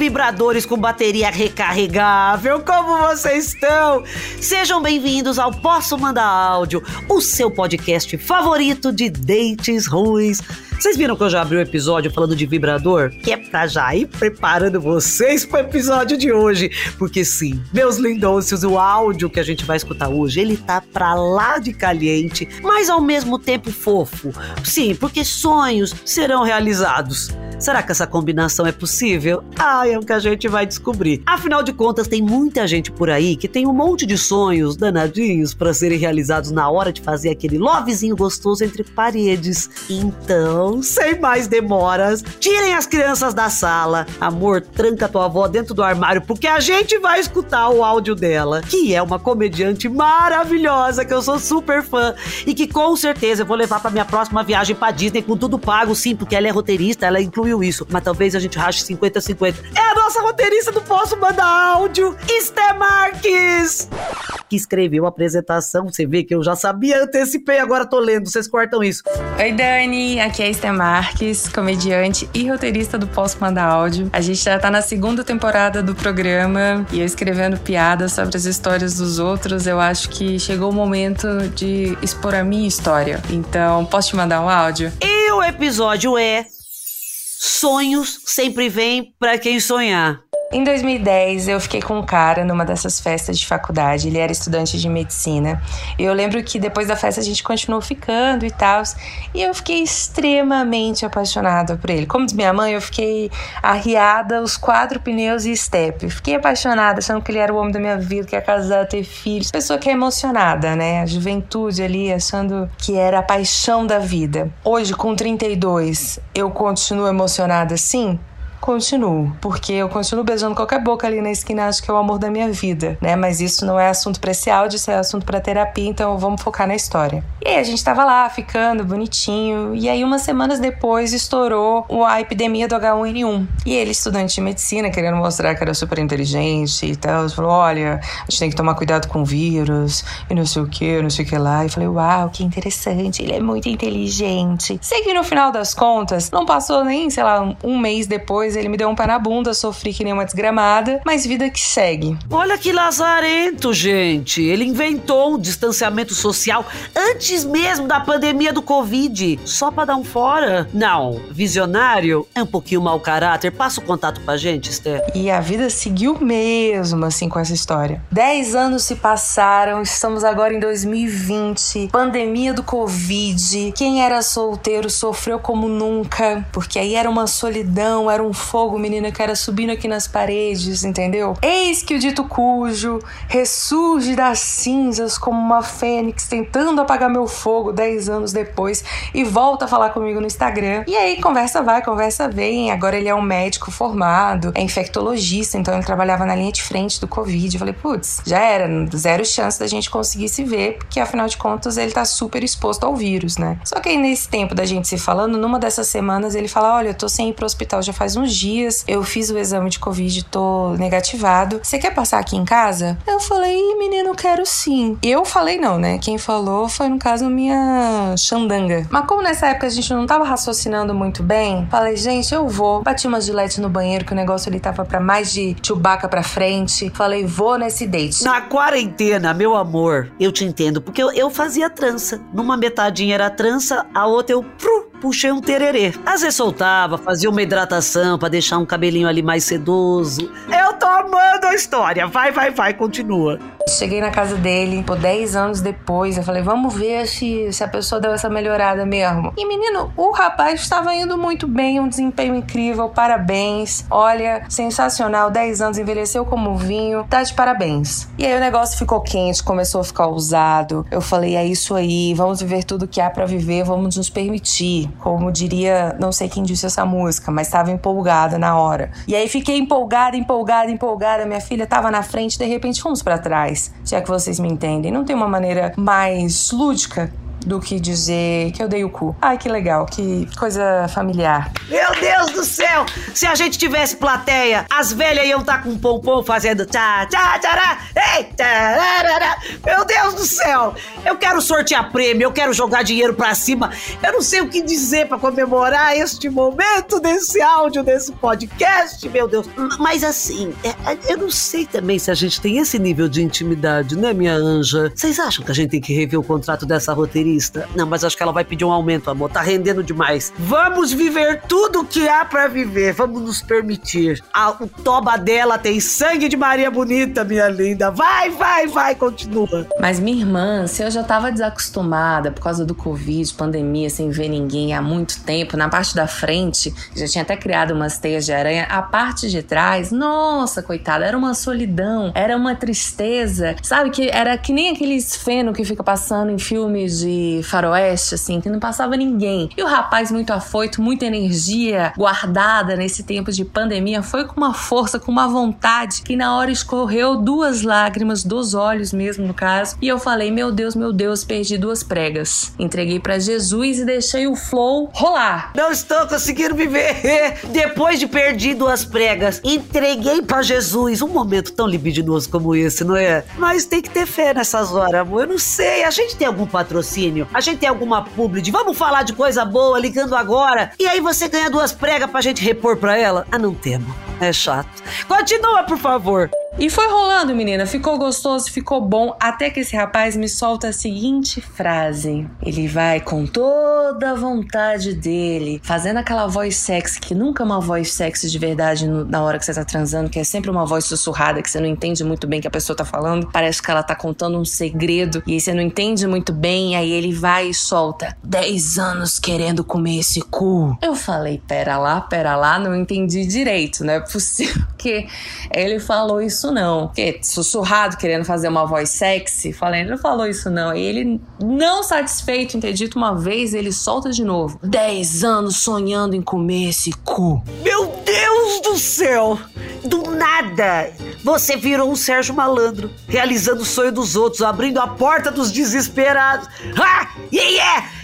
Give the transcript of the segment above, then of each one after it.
vibradores com bateria recarregável, como vocês estão? Sejam bem-vindos ao Posso Mandar Áudio, o seu podcast favorito de dates ruins. Vocês viram que eu já abri o um episódio falando de vibrador? Que é pra já ir preparando vocês pro episódio de hoje. Porque sim, meus lindôcios, o áudio que a gente vai escutar hoje, ele tá pra lá de caliente, mas ao mesmo tempo fofo. Sim, porque sonhos serão realizados. Será que essa combinação é possível? Ah, é o que a gente vai descobrir. Afinal de contas, tem muita gente por aí que tem um monte de sonhos danadinhos para serem realizados na hora de fazer aquele lovezinho gostoso entre paredes. Então, sem mais demoras, tirem as crianças da sala. Amor, tranca tua avó dentro do armário, porque a gente vai escutar o áudio dela, que é uma comediante maravilhosa, que eu sou super fã e que com certeza eu vou levar para minha próxima viagem para Disney com tudo pago, sim, porque ela é roteirista, ela inclui isso, mas talvez a gente rache 50-50. É a nossa roteirista do Posso Mandar Áudio, Esté Marques! Que escreveu a apresentação, você vê que eu já sabia, antecipei, agora tô lendo, vocês cortam isso. Oi, Dani, aqui é a Esté Marques, comediante e roteirista do Posso Mandar Áudio. A gente já tá na segunda temporada do programa e eu escrevendo piadas sobre as histórias dos outros, eu acho que chegou o momento de expor a minha história. Então, posso te mandar um áudio? E o episódio é sonhos sempre vêm para quem sonhar. Em 2010, eu fiquei com um cara numa dessas festas de faculdade. Ele era estudante de medicina. E eu lembro que depois da festa a gente continuou ficando e tal. E eu fiquei extremamente apaixonada por ele. Como diz minha mãe, eu fiquei arriada os quatro pneus e step. Fiquei apaixonada, achando que ele era o homem da minha vida, que ia casar, ter filhos. Pessoa que é emocionada, né? A juventude ali, achando que era a paixão da vida. Hoje, com 32, eu continuo emocionada sim? Continuo, porque eu continuo beijando qualquer boca ali na esquina, acho que é o amor da minha vida, né? Mas isso não é assunto para esse áudio, isso é assunto para terapia, então vamos focar na história. E aí a gente tava lá, ficando bonitinho, e aí umas semanas depois estourou a epidemia do H1N1. E ele, estudante de medicina, querendo mostrar que era super inteligente e tal, falou: olha, a gente tem que tomar cuidado com o vírus, e não sei o que, não sei o que lá. E falei: uau, que interessante, ele é muito inteligente. Sei que no final das contas, não passou nem, sei lá, um mês depois ele me deu um pé na bunda, sofri que nem uma desgramada, mas vida que segue. Olha que lazarento, gente. Ele inventou um distanciamento social antes mesmo da pandemia do Covid, só para dar um fora. Não, visionário é um pouquinho mau caráter. Passa o contato pra gente, Esther. E a vida seguiu mesmo assim com essa história. Dez anos se passaram, estamos agora em 2020, pandemia do Covid. Quem era solteiro sofreu como nunca, porque aí era uma solidão, era um fogo, menina, que era subindo aqui nas paredes, entendeu? Eis que o dito cujo ressurge das cinzas como uma fênix tentando apagar meu fogo dez anos depois e volta a falar comigo no Instagram. E aí, conversa vai, conversa vem. Agora ele é um médico formado, é infectologista, então ele trabalhava na linha de frente do Covid. Eu falei, putz, já era, zero chance da gente conseguir se ver, porque afinal de contas ele tá super exposto ao vírus, né? Só que aí nesse tempo da gente se falando, numa dessas semanas ele fala: Olha, eu tô sem ir pro hospital já faz uns dias, eu fiz o exame de Covid, tô negativado. Você quer passar aqui em casa? Eu falei, menino, quero sim. Eu falei não, né? Quem falou foi, no caso, minha xandanga. Mas como nessa época a gente não tava raciocinando muito bem, falei, gente, eu vou. Bati uma gilete no banheiro, que o negócio ali tava pra mais de Chewbacca pra frente. Falei, vou nesse date. Na quarentena, meu amor, eu te entendo, porque eu, eu fazia trança. Numa metadinha era trança, a outra eu puxei um tererê. Às vezes soltava, fazia uma hidratação para deixar um cabelinho ali mais sedoso. Eu tô amando a história. Vai, vai, vai, continua. Cheguei na casa dele, por 10 anos depois, eu falei, vamos ver se, se a pessoa deu essa melhorada mesmo. E menino, o rapaz estava indo muito bem, um desempenho incrível, parabéns. Olha, sensacional, 10 anos, envelheceu como vinho, tá de parabéns. E aí o negócio ficou quente, começou a ficar usado. Eu falei, é isso aí, vamos viver tudo que há para viver, vamos nos permitir. Como diria, não sei quem disse essa música, mas estava empolgada na hora. E aí fiquei empolgada, empolgada, empolgada. Minha filha estava na frente, de repente fomos para trás, se é que vocês me entendem. Não tem uma maneira mais lúdica do que dizer que eu dei o cu. Ai, que legal, que coisa familiar. Meu Deus do céu! Se a gente tivesse plateia, as velhas iam estar tá com um pompom fazendo tchá, tchá, tchará. Meu Deus do céu! Eu quero sortear prêmio, eu quero jogar dinheiro pra cima. Eu não sei o que dizer para comemorar este momento desse áudio, desse podcast, meu Deus. Mas assim, é, é, eu não sei também se a gente tem esse nível de intimidade, né, minha anja? Vocês acham que a gente tem que rever o contrato dessa roteirista? Não, mas acho que ela vai pedir um aumento, amor. Tá rendendo demais. Vamos viver tudo o que há para viver. Vamos nos permitir. A, o toba dela tem sangue de Maria Bonita, minha linda. Vai, vai, vai, continua. Mas minha irmã, se eu já tava desacostumada por causa do Covid, pandemia, sem ver ninguém há muito tempo, na parte da frente, já tinha até criado umas teias de aranha. A parte de trás, nossa, coitada, era uma solidão, era uma tristeza. Sabe que era que nem aqueles feno que fica passando em filmes de faroeste, assim, que não passava ninguém. E o rapaz muito afoito, muita energia guardada nesse tempo de pandemia, foi com uma força, com uma vontade, que na hora escorreu duas lágrimas dos olhos mesmo, no caso. E eu falei, meu Deus, meu Deus, perdi duas pregas. Entreguei para Jesus e deixei o flow rolar. Não estou conseguindo viver. Depois de perder duas pregas, entreguei para Jesus. Um momento tão libidinoso como esse, não é? Mas tem que ter fé nessas horas, amor. Eu não sei. A gente tem algum patrocínio? A gente tem alguma publi de vamos falar de coisa boa ligando agora? E aí você ganha duas pregas pra gente repor pra ela? Ah, não temo. É chato. Continua, por favor. E foi rolando, menina. Ficou gostoso, ficou bom. Até que esse rapaz me solta a seguinte frase: Ele vai com toda a vontade dele, fazendo aquela voz sexy, que nunca é uma voz sexy de verdade no, na hora que você tá transando, que é sempre uma voz sussurrada, que você não entende muito bem que a pessoa tá falando. Parece que ela tá contando um segredo e aí você não entende muito bem. Aí ele vai e solta: 10 anos querendo comer esse cu. Eu falei: Pera lá, pera lá, não entendi direito, não é possível que ele falou isso não. Porque sussurrado, querendo fazer uma voz sexy, falei, ele não falou isso não. E ele, não satisfeito em ter dito uma vez, ele solta de novo. Dez anos sonhando em comer esse cu. Meu Deus do céu! Do nada, você virou um Sérgio Malandro, realizando o sonho dos outros, abrindo a porta dos desesperados. Ah! Yeah, yeah!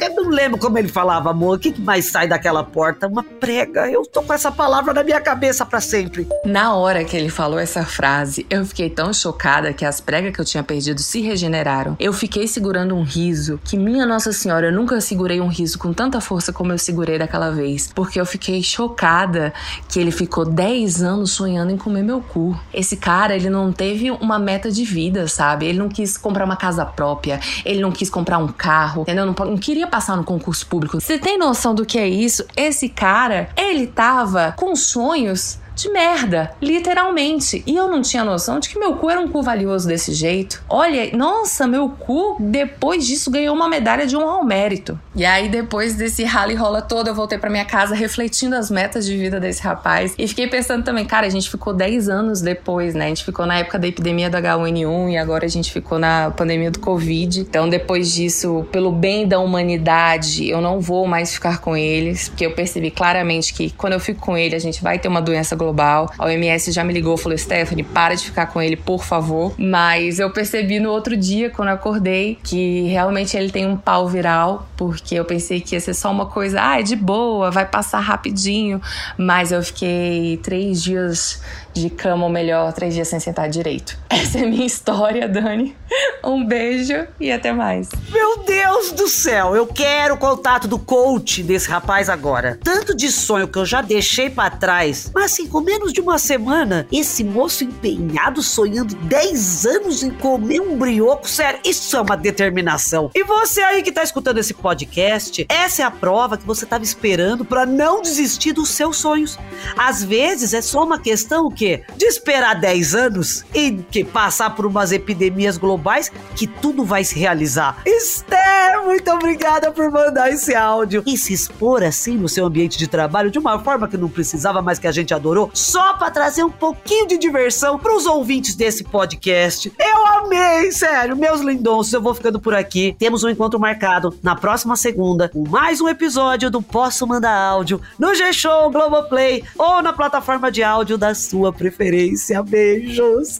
Eu não lembro como ele falava, amor. O que mais sai daquela porta? Uma prega. Eu tô com essa palavra na minha cabeça para sempre. Na hora que ele falou essa frase, eu fiquei tão chocada que as pregas que eu tinha perdido se regeneraram. Eu fiquei segurando um riso que, minha Nossa Senhora, eu nunca segurei um riso com tanta força como eu segurei daquela vez. Porque eu fiquei chocada que ele ficou 10 anos sonhando em comer meu cu. Esse cara, ele não teve uma meta de vida, sabe? Ele não quis comprar uma casa própria, ele não quis comprar um carro, entendeu? Não, não queria passar no concurso público. Você tem noção do que é isso? Esse cara, ele tava com sonhos de merda, literalmente. E eu não tinha noção de que meu cu era um cu valioso desse jeito. Olha, nossa, meu cu, depois disso, ganhou uma medalha de honra ao mérito. E aí, depois desse rally rola todo, eu voltei para minha casa refletindo as metas de vida desse rapaz. E fiquei pensando também, cara, a gente ficou 10 anos depois, né? A gente ficou na época da epidemia do H1N1 e agora a gente ficou na pandemia do Covid. Então, depois disso, pelo bem da humanidade, eu não vou mais ficar com eles, porque eu percebi claramente que quando eu fico com ele, a gente vai ter uma doença global global. A OMS já me ligou e falou: Stephanie, para de ficar com ele, por favor. Mas eu percebi no outro dia, quando acordei, que realmente ele tem um pau viral, porque eu pensei que ia ser só uma coisa, ah, é de boa, vai passar rapidinho. Mas eu fiquei três dias de cama, ou melhor, três dias sem sentar direito. Essa é minha história, Dani. Um beijo e até mais. Meu Deus do céu, eu quero o contato do coach desse rapaz agora. Tanto de sonho que eu já deixei para trás, mas assim, com menos de uma semana, esse moço empenhado sonhando 10 anos em comer um brioco, sério, isso é uma determinação. E você aí que tá escutando esse podcast, essa é a prova que você tava esperando para não desistir dos seus sonhos. Às vezes é só uma questão que quê? De esperar 10 anos e que passar por umas epidemias globais que tudo vai se realizar. Esther, muito obrigada por mandar esse áudio e se expor assim no seu ambiente de trabalho de uma forma que não precisava, mas que a gente adorou, só para trazer um pouquinho de diversão para os ouvintes desse podcast. Eu amei, sério, meus lindonços, eu vou ficando por aqui. Temos um encontro marcado na próxima segunda com mais um episódio do Posso Mandar Áudio no G-Show, Globoplay ou na plataforma de áudio da sua preferência. Beijos!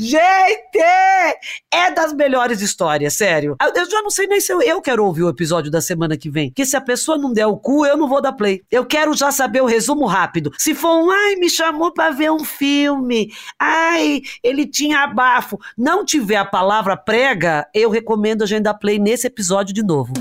Gente! É das melhores histórias, sério. Eu já não sei nem se eu, eu quero ouvir o episódio da semana que vem. Que se a pessoa não der o cu, eu não vou dar play. Eu quero já saber o resumo rápido. Se for um, ai, me chamou pra ver um filme. Ai, ele tinha abafo. Não tiver a palavra prega, eu recomendo a gente dar play nesse episódio de novo.